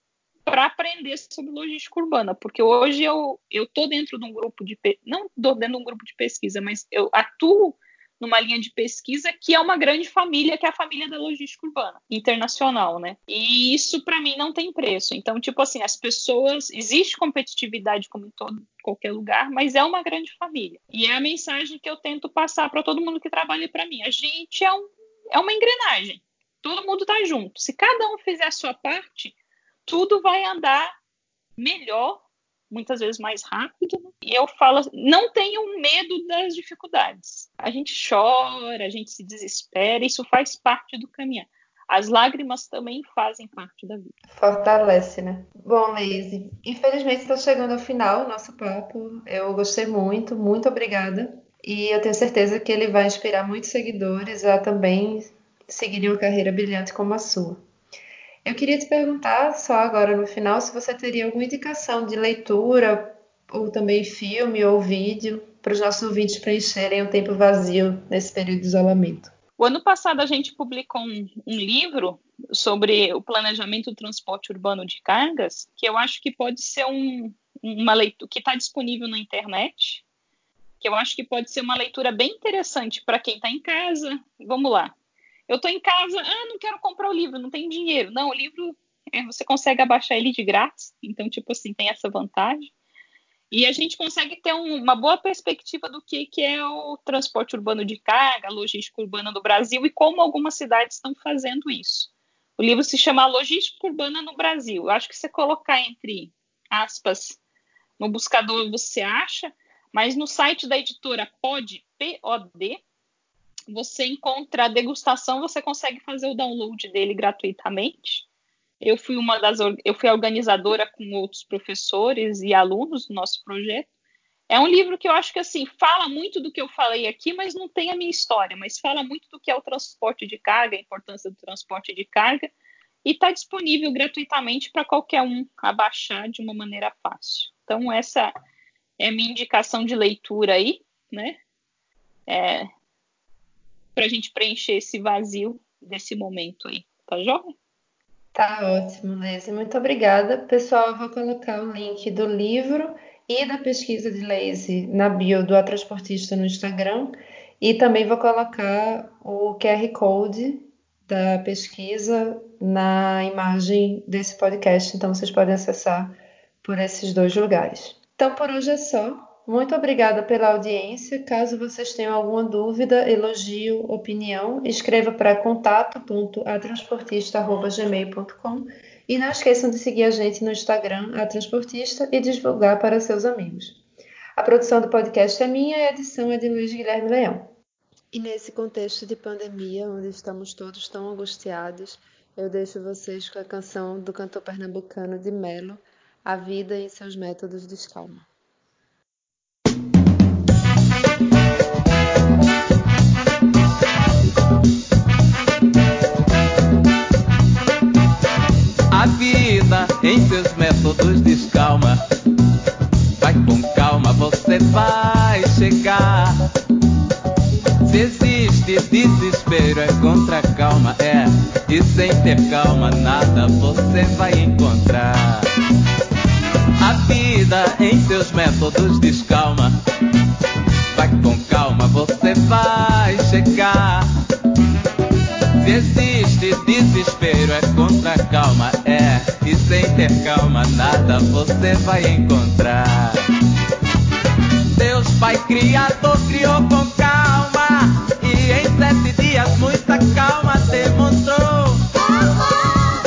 para aprender sobre logística urbana, porque hoje eu eu tô dentro de um grupo de não tô dentro de um grupo de pesquisa, mas eu atuo numa linha de pesquisa que é uma grande família, que é a família da logística urbana internacional, né? E isso para mim não tem preço. Então, tipo assim, as pessoas existe competitividade como em todo qualquer lugar, mas é uma grande família. E é a mensagem que eu tento passar para todo mundo que trabalha para mim. A gente é um é uma engrenagem. Todo mundo tá junto. Se cada um fizer a sua parte, tudo vai andar melhor, muitas vezes mais rápido. E eu falo, não tenham medo das dificuldades. A gente chora, a gente se desespera, isso faz parte do caminhar. As lágrimas também fazem parte da vida.
Fortalece, né? Bom, Leise, infelizmente está chegando ao final o nosso papo. Eu gostei muito, muito obrigada. E eu tenho certeza que ele vai inspirar muitos seguidores a também seguirem uma carreira brilhante como a sua. Eu queria te perguntar, só agora no final, se você teria alguma indicação de leitura, ou também filme ou vídeo, para os nossos ouvintes preencherem o tempo vazio nesse período de isolamento.
O ano passado a gente publicou um, um livro sobre o planejamento do transporte urbano de cargas, que eu acho que pode ser um, uma leitura que está disponível na internet, que eu acho que pode ser uma leitura bem interessante para quem está em casa. Vamos lá. Eu estou em casa, ah, não quero comprar o livro, não tenho dinheiro. Não, o livro é, você consegue abaixar ele de grátis, então, tipo assim, tem essa vantagem. E a gente consegue ter um, uma boa perspectiva do que, que é o transporte urbano de carga, logística urbana do Brasil e como algumas cidades estão fazendo isso. O livro se chama Logística Urbana no Brasil. Eu acho que você colocar entre aspas no buscador você acha, mas no site da editora Pod, P-O-D, você encontra a degustação, você consegue fazer o download dele gratuitamente. Eu fui uma das eu fui organizadora com outros professores e alunos do nosso projeto. É um livro que eu acho que assim fala muito do que eu falei aqui, mas não tem a minha história, mas fala muito do que é o transporte de carga, a importância do transporte de carga, e está disponível gratuitamente para qualquer um abaixar de uma maneira fácil. Então essa é minha indicação de leitura aí, né? É, para a gente preencher esse vazio desse momento aí. Tá joia?
Tá ótimo, Leise. Muito obrigada. Pessoal, eu vou colocar o link do livro e da pesquisa de Leise na bio do A Transportista no Instagram. E também vou colocar o QR Code da pesquisa na imagem desse podcast. Então vocês podem acessar por esses dois lugares. Então por hoje é só. Muito obrigada pela audiência. Caso vocês tenham alguma dúvida, elogio, opinião, escreva para contato.atransportista.gmail.com e não esqueçam de seguir a gente no Instagram, a Transportista, e divulgar para seus amigos. A produção do podcast é minha e a edição é de Luiz Guilherme Leão. E nesse contexto de pandemia, onde estamos todos tão angustiados, eu deixo vocês com a canção do cantor pernambucano de Melo, A Vida em Seus Métodos de Escalma.
Em seus métodos descalma. Vai com calma, você vai chegar. Se existe desespero, é contra a calma, é. E sem ter calma, nada você vai encontrar. A vida em seus métodos descalma. Vai com calma, você vai chegar. Se existe desespero, é contra a calma, é. E sem ter calma, nada você vai encontrar. Deus Pai Criador criou com calma. E em sete dias, muita calma demonstrou.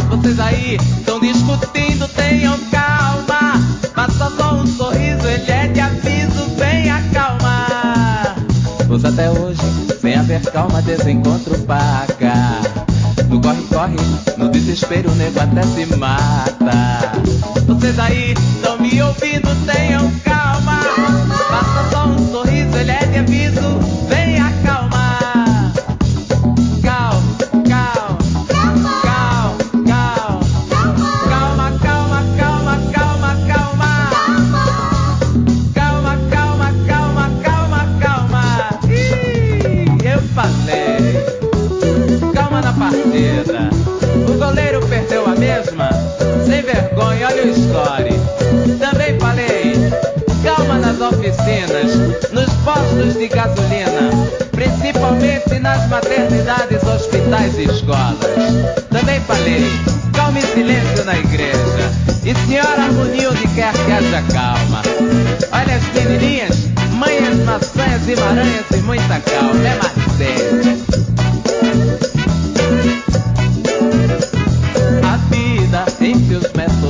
Vocês aí estão discutindo, tenham calma. Passa só um sorriso, ele é de aviso, vem acalmar. Pois até hoje, sem haver calma, desencontro paga. No corre-corre, no desespero, o nego até se mata. Vocês aí estão me ouvindo, tenham calma.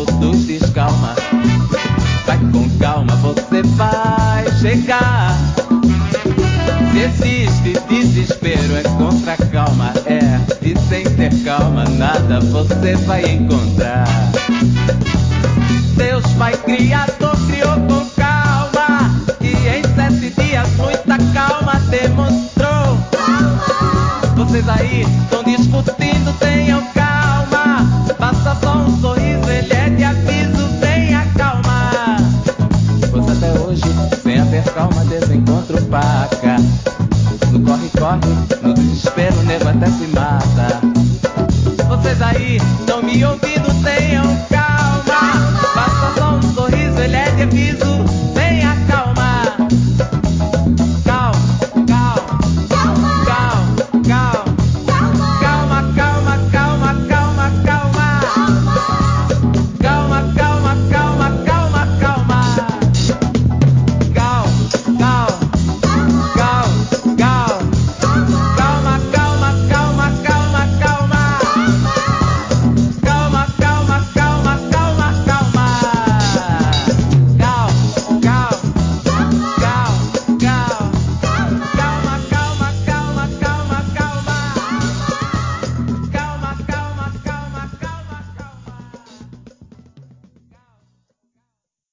Métodos descalma. Vai com calma, você vai chegar. Se existe desespero, é contra a calma, é. E sem ter calma, nada você vai encontrar. Deus Pai Criador criou com calma. E em sete dias, muita calma demonstrou. Vocês aí estão No desespero, o nego até se